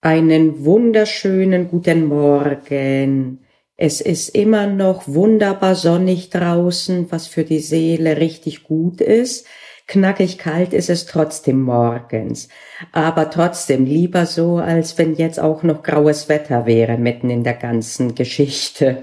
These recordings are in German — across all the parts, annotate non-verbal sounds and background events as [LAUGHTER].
Einen wunderschönen guten Morgen. Es ist immer noch wunderbar sonnig draußen, was für die Seele richtig gut ist. Knackig kalt ist es trotzdem morgens. Aber trotzdem lieber so, als wenn jetzt auch noch graues Wetter wäre mitten in der ganzen Geschichte.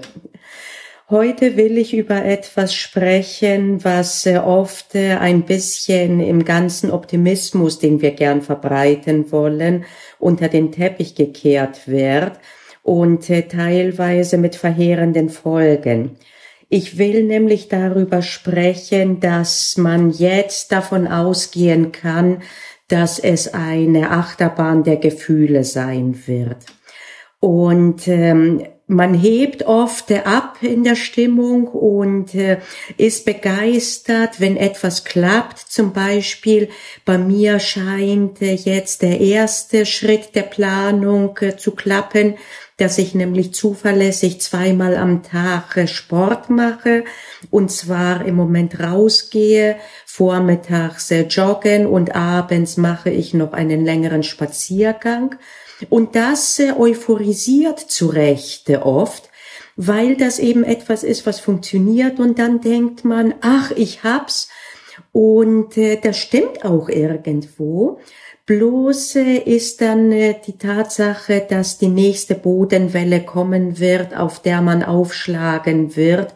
Heute will ich über etwas sprechen, was oft ein bisschen im ganzen Optimismus, den wir gern verbreiten wollen, unter den Teppich gekehrt wird und teilweise mit verheerenden Folgen. Ich will nämlich darüber sprechen, dass man jetzt davon ausgehen kann, dass es eine Achterbahn der Gefühle sein wird. Und ähm, man hebt oft ab in der Stimmung und äh, ist begeistert, wenn etwas klappt. Zum Beispiel bei mir scheint äh, jetzt der erste Schritt der Planung äh, zu klappen, dass ich nämlich zuverlässig zweimal am Tag äh, Sport mache und zwar im Moment rausgehe, vormittags joggen und abends mache ich noch einen längeren Spaziergang und das euphorisiert zu Recht oft, weil das eben etwas ist, was funktioniert und dann denkt man, ach, ich hab's und äh, das stimmt auch irgendwo. Bloß äh, ist dann äh, die Tatsache, dass die nächste Bodenwelle kommen wird, auf der man aufschlagen wird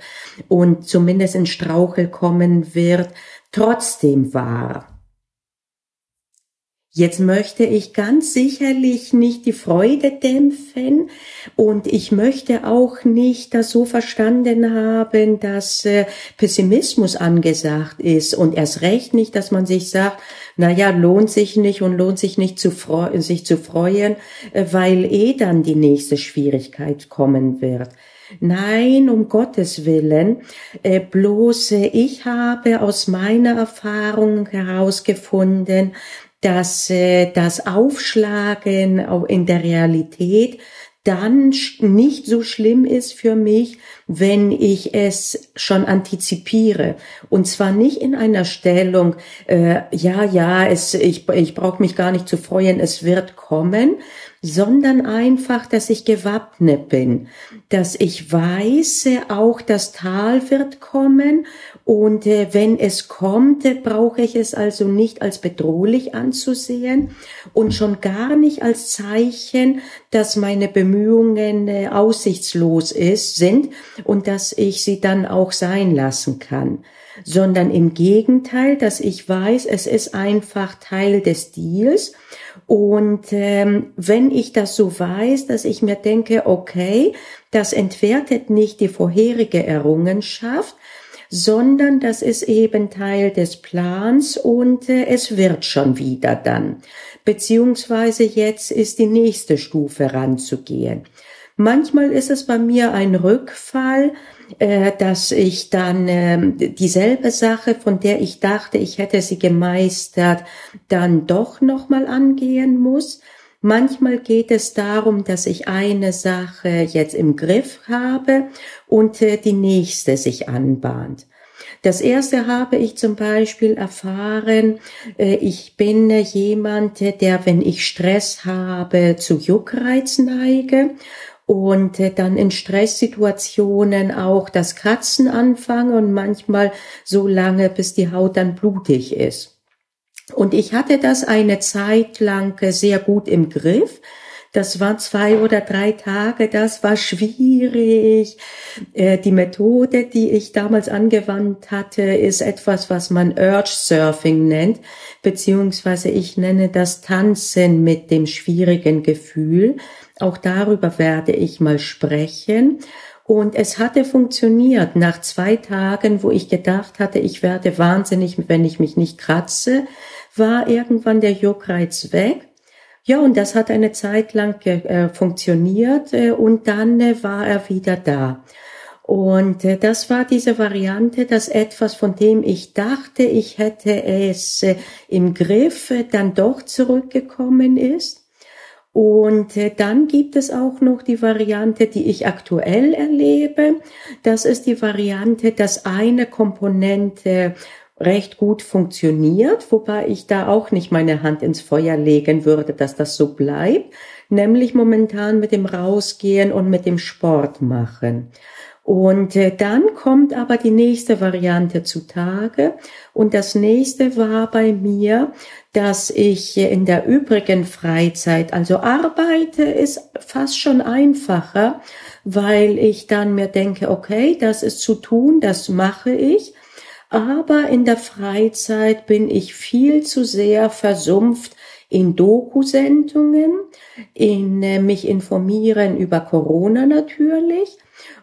und zumindest in Strauchel kommen wird, trotzdem wahr. Jetzt möchte ich ganz sicherlich nicht die Freude dämpfen und ich möchte auch nicht das so verstanden haben, dass äh, Pessimismus angesagt ist und erst recht nicht, dass man sich sagt, na ja, lohnt sich nicht und lohnt sich nicht zu sich zu freuen, äh, weil eh dann die nächste Schwierigkeit kommen wird. Nein, um Gottes Willen, äh, bloß ich habe aus meiner Erfahrung herausgefunden, dass äh, das Aufschlagen in der Realität dann nicht so schlimm ist für mich, wenn ich es schon antizipiere. Und zwar nicht in einer Stellung, äh, ja, ja, es, ich, ich brauche mich gar nicht zu freuen, es wird kommen, sondern einfach, dass ich gewappnet bin, dass ich weiß, auch das Tal wird kommen. Und äh, wenn es kommt, äh, brauche ich es also nicht als bedrohlich anzusehen und schon gar nicht als Zeichen, dass meine Bemühungen äh, aussichtslos ist, sind und dass ich sie dann auch sein lassen kann sondern im Gegenteil, dass ich weiß, es ist einfach Teil des Deals. Und ähm, wenn ich das so weiß, dass ich mir denke, okay, das entwertet nicht die vorherige Errungenschaft, sondern das ist eben Teil des Plans und äh, es wird schon wieder dann. Beziehungsweise jetzt ist die nächste Stufe ranzugehen. Manchmal ist es bei mir ein Rückfall, dass ich dann äh, dieselbe Sache, von der ich dachte, ich hätte sie gemeistert, dann doch nochmal angehen muss. Manchmal geht es darum, dass ich eine Sache jetzt im Griff habe und äh, die nächste sich anbahnt. Das erste habe ich zum Beispiel erfahren, äh, ich bin jemand, der, wenn ich Stress habe, zu Juckreiz neige und äh, dann in Stresssituationen auch das Kratzen anfange und manchmal so lange, bis die Haut dann blutig ist. Und ich hatte das eine Zeit lang sehr gut im Griff. Das war zwei oder drei Tage, das war schwierig. Äh, die Methode, die ich damals angewandt hatte, ist etwas, was man Urge Surfing nennt, beziehungsweise ich nenne das Tanzen mit dem schwierigen Gefühl. Auch darüber werde ich mal sprechen. Und es hatte funktioniert. Nach zwei Tagen, wo ich gedacht hatte, ich werde wahnsinnig, wenn ich mich nicht kratze, war irgendwann der Juckreiz weg. Ja, und das hat eine Zeit lang äh, funktioniert äh, und dann äh, war er wieder da. Und äh, das war diese Variante, dass etwas, von dem ich dachte, ich hätte es äh, im Griff, äh, dann doch zurückgekommen ist. Und dann gibt es auch noch die Variante, die ich aktuell erlebe. Das ist die Variante, dass eine Komponente recht gut funktioniert, wobei ich da auch nicht meine Hand ins Feuer legen würde, dass das so bleibt, nämlich momentan mit dem Rausgehen und mit dem Sport machen. Und äh, dann kommt aber die nächste Variante zutage. Und das nächste war bei mir, dass ich in der übrigen Freizeit, also arbeite, ist fast schon einfacher, weil ich dann mir denke, okay, das ist zu tun, das mache ich. Aber in der Freizeit bin ich viel zu sehr versumpft in Doku-Sendungen, in äh, mich informieren über Corona natürlich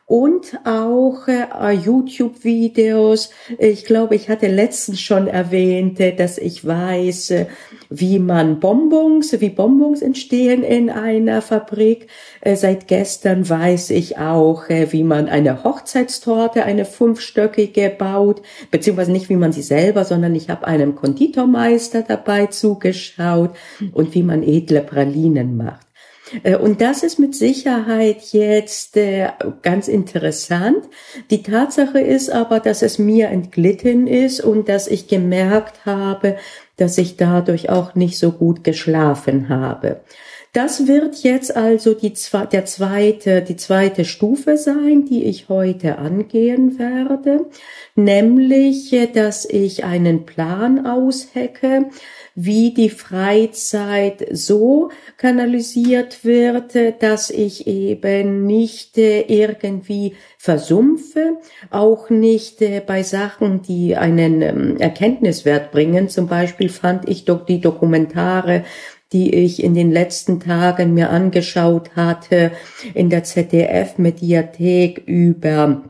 und auch äh, YouTube-Videos. Ich glaube, ich hatte letztens schon erwähnt, äh, dass ich weiß, äh, wie man Bonbons, wie Bonbons entstehen in einer Fabrik. Äh, seit gestern weiß ich auch, äh, wie man eine Hochzeitstorte, eine fünfstöckige baut, beziehungsweise nicht wie man sie selber, sondern ich habe einem Konditormeister dabei zugeschaut und wie man edle Pralinen macht. Äh, und das ist mit Sicherheit jetzt äh, ganz interessant. Die Tatsache ist aber, dass es mir entglitten ist und dass ich gemerkt habe, dass ich dadurch auch nicht so gut geschlafen habe. Das wird jetzt also die, der zweite, die zweite Stufe sein, die ich heute angehen werde, nämlich, äh, dass ich einen Plan aushecke, wie die Freizeit so kanalisiert wird, dass ich eben nicht äh, irgendwie versumpfe, auch nicht äh, bei Sachen, die einen ähm, Erkenntniswert bringen. Zum Beispiel fand ich doch die Dokumentare die ich in den letzten Tagen mir angeschaut hatte in der ZDF-Mediathek über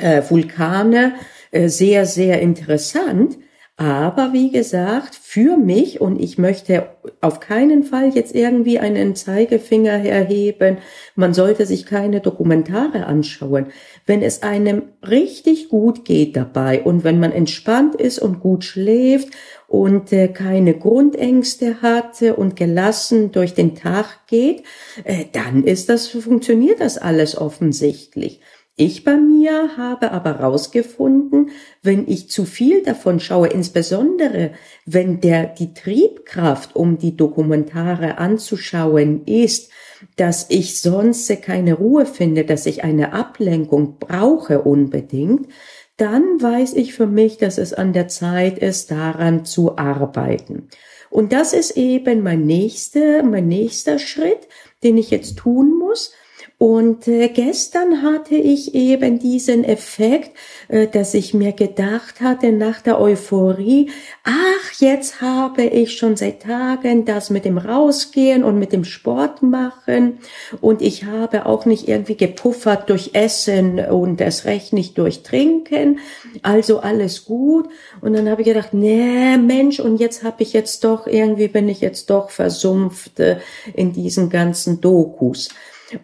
äh, Vulkane, äh, sehr, sehr interessant. Aber wie gesagt, für mich, und ich möchte auf keinen Fall jetzt irgendwie einen Zeigefinger erheben, man sollte sich keine Dokumentare anschauen. Wenn es einem richtig gut geht dabei und wenn man entspannt ist und gut schläft und äh, keine Grundängste hat und gelassen durch den Tag geht, äh, dann ist das, funktioniert das alles offensichtlich. Ich bei mir habe aber herausgefunden, wenn ich zu viel davon schaue, insbesondere wenn der, die Triebkraft, um die Dokumentare anzuschauen, ist, dass ich sonst keine Ruhe finde, dass ich eine Ablenkung brauche unbedingt, dann weiß ich für mich, dass es an der Zeit ist, daran zu arbeiten. Und das ist eben mein nächster, mein nächster Schritt, den ich jetzt tun muss. Und äh, gestern hatte ich eben diesen Effekt, äh, dass ich mir gedacht hatte nach der Euphorie, ach, jetzt habe ich schon seit Tagen das mit dem Rausgehen und mit dem Sport machen und ich habe auch nicht irgendwie gepuffert durch Essen und es recht nicht durch Trinken, also alles gut. Und dann habe ich gedacht, nee, Mensch, und jetzt habe ich jetzt doch, irgendwie bin ich jetzt doch versumpft äh, in diesen ganzen Dokus.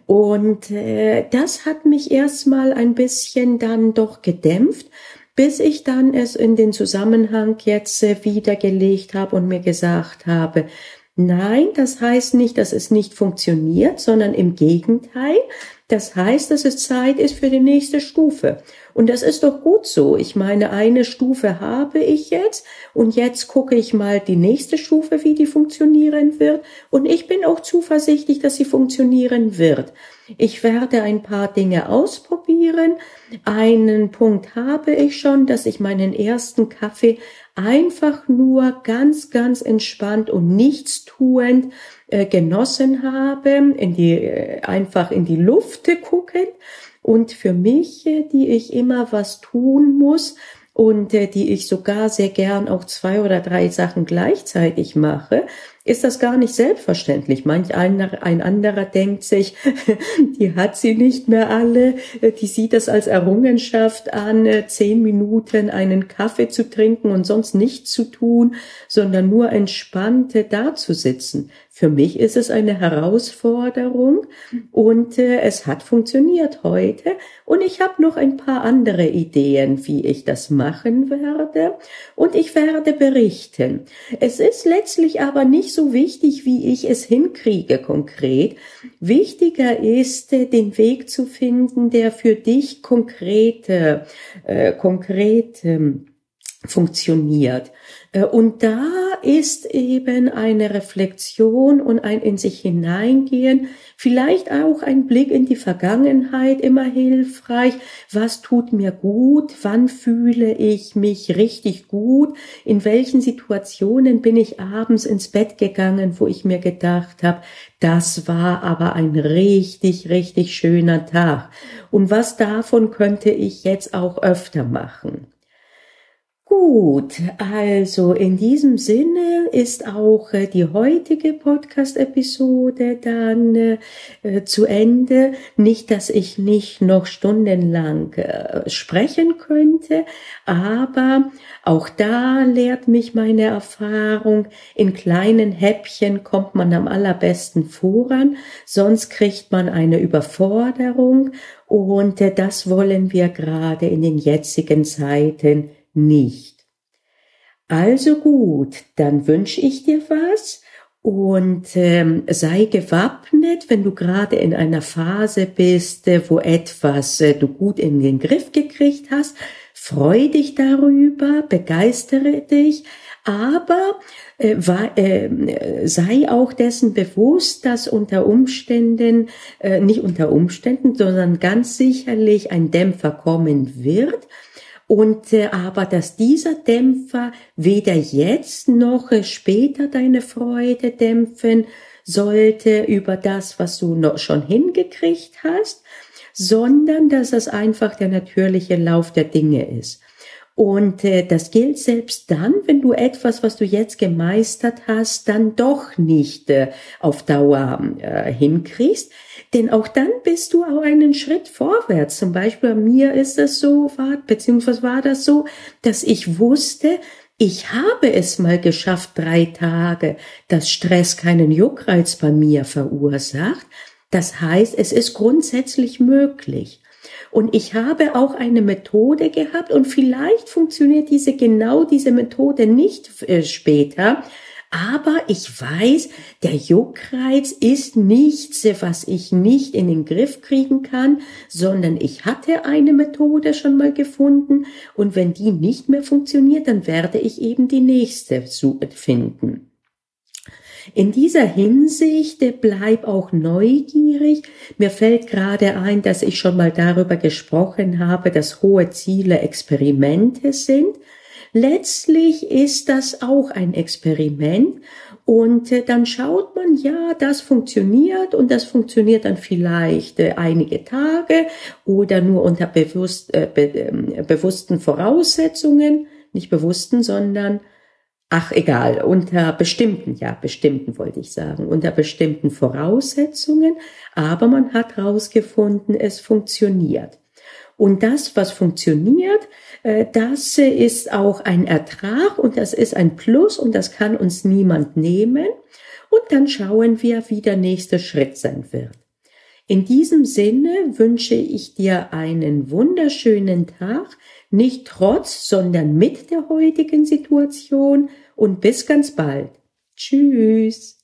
Und äh, das hat mich erstmal ein bisschen dann doch gedämpft, bis ich dann es in den Zusammenhang jetzt äh, wiedergelegt habe und mir gesagt habe, nein, das heißt nicht, dass es nicht funktioniert, sondern im Gegenteil, das heißt, dass es Zeit ist für die nächste Stufe. Und das ist doch gut so. Ich meine, eine Stufe habe ich jetzt und jetzt gucke ich mal die nächste Stufe, wie die funktionieren wird. Und ich bin auch zuversichtlich, dass sie funktionieren wird. Ich werde ein paar Dinge ausprobieren. Einen Punkt habe ich schon, dass ich meinen ersten Kaffee einfach nur ganz, ganz entspannt und nichtstuend äh, genossen habe, in die, äh, einfach in die Luft gucken. Und für mich, äh, die ich immer was tun muss, und die ich sogar sehr gern auch zwei oder drei Sachen gleichzeitig mache, ist das gar nicht selbstverständlich. Manch einer, ein anderer denkt sich, [LAUGHS] die hat sie nicht mehr alle, die sieht das als Errungenschaft an, zehn Minuten einen Kaffee zu trinken und sonst nichts zu tun, sondern nur entspannt da zu sitzen. Für mich ist es eine Herausforderung und äh, es hat funktioniert heute und ich habe noch ein paar andere Ideen, wie ich das machen werde und ich werde berichten. Es ist letztlich aber nicht so wichtig, wie ich es hinkriege konkret. Wichtiger ist, äh, den Weg zu finden, der für dich konkrete, äh, konkrete funktioniert. Äh, und da ist eben eine Reflexion und ein in sich hineingehen, vielleicht auch ein Blick in die Vergangenheit immer hilfreich. Was tut mir gut? Wann fühle ich mich richtig gut? In welchen Situationen bin ich abends ins Bett gegangen, wo ich mir gedacht habe, das war aber ein richtig, richtig schöner Tag. Und was davon könnte ich jetzt auch öfter machen? Gut, also in diesem Sinne ist auch äh, die heutige Podcast-Episode dann äh, äh, zu Ende. Nicht, dass ich nicht noch stundenlang äh, sprechen könnte, aber auch da lehrt mich meine Erfahrung, in kleinen Häppchen kommt man am allerbesten voran, sonst kriegt man eine Überforderung und äh, das wollen wir gerade in den jetzigen Zeiten nicht. Also gut, dann wünsche ich dir was und ähm, sei gewappnet, wenn du gerade in einer Phase bist, äh, wo etwas äh, du gut in den Griff gekriegt hast. Freu dich darüber, begeistere dich, aber äh, war, äh, sei auch dessen bewusst, dass unter Umständen, äh, nicht unter Umständen, sondern ganz sicherlich ein Dämpfer kommen wird und äh, aber dass dieser Dämpfer weder jetzt noch äh, später deine Freude dämpfen sollte über das, was du noch schon hingekriegt hast, sondern dass es einfach der natürliche Lauf der Dinge ist. Und äh, das gilt selbst dann, wenn du etwas, was du jetzt gemeistert hast, dann doch nicht äh, auf Dauer äh, hinkriegst, denn auch dann bist du auch einen Schritt vorwärts. Zum Beispiel bei mir ist das so, war, beziehungsweise war das so, dass ich wusste, ich habe es mal geschafft, drei Tage, dass Stress keinen Juckreiz bei mir verursacht. Das heißt, es ist grundsätzlich möglich. Und ich habe auch eine Methode gehabt und vielleicht funktioniert diese genau diese Methode nicht äh, später, aber ich weiß, der Juckreiz ist nichts, was ich nicht in den Griff kriegen kann, sondern ich hatte eine Methode schon mal gefunden und wenn die nicht mehr funktioniert, dann werde ich eben die nächste finden. In dieser Hinsicht bleib auch neugierig. Mir fällt gerade ein, dass ich schon mal darüber gesprochen habe, dass hohe Ziele Experimente sind. Letztlich ist das auch ein Experiment und äh, dann schaut man, ja, das funktioniert und das funktioniert dann vielleicht äh, einige Tage oder nur unter bewusst, äh, be, äh, bewussten Voraussetzungen, nicht bewussten, sondern Ach, egal, unter bestimmten, ja, bestimmten wollte ich sagen, unter bestimmten Voraussetzungen, aber man hat herausgefunden, es funktioniert. Und das, was funktioniert, äh, das ist auch ein Ertrag und das ist ein Plus und das kann uns niemand nehmen. Und dann schauen wir, wie der nächste Schritt sein wird. In diesem Sinne wünsche ich dir einen wunderschönen Tag, nicht trotz, sondern mit der heutigen Situation und bis ganz bald. Tschüss.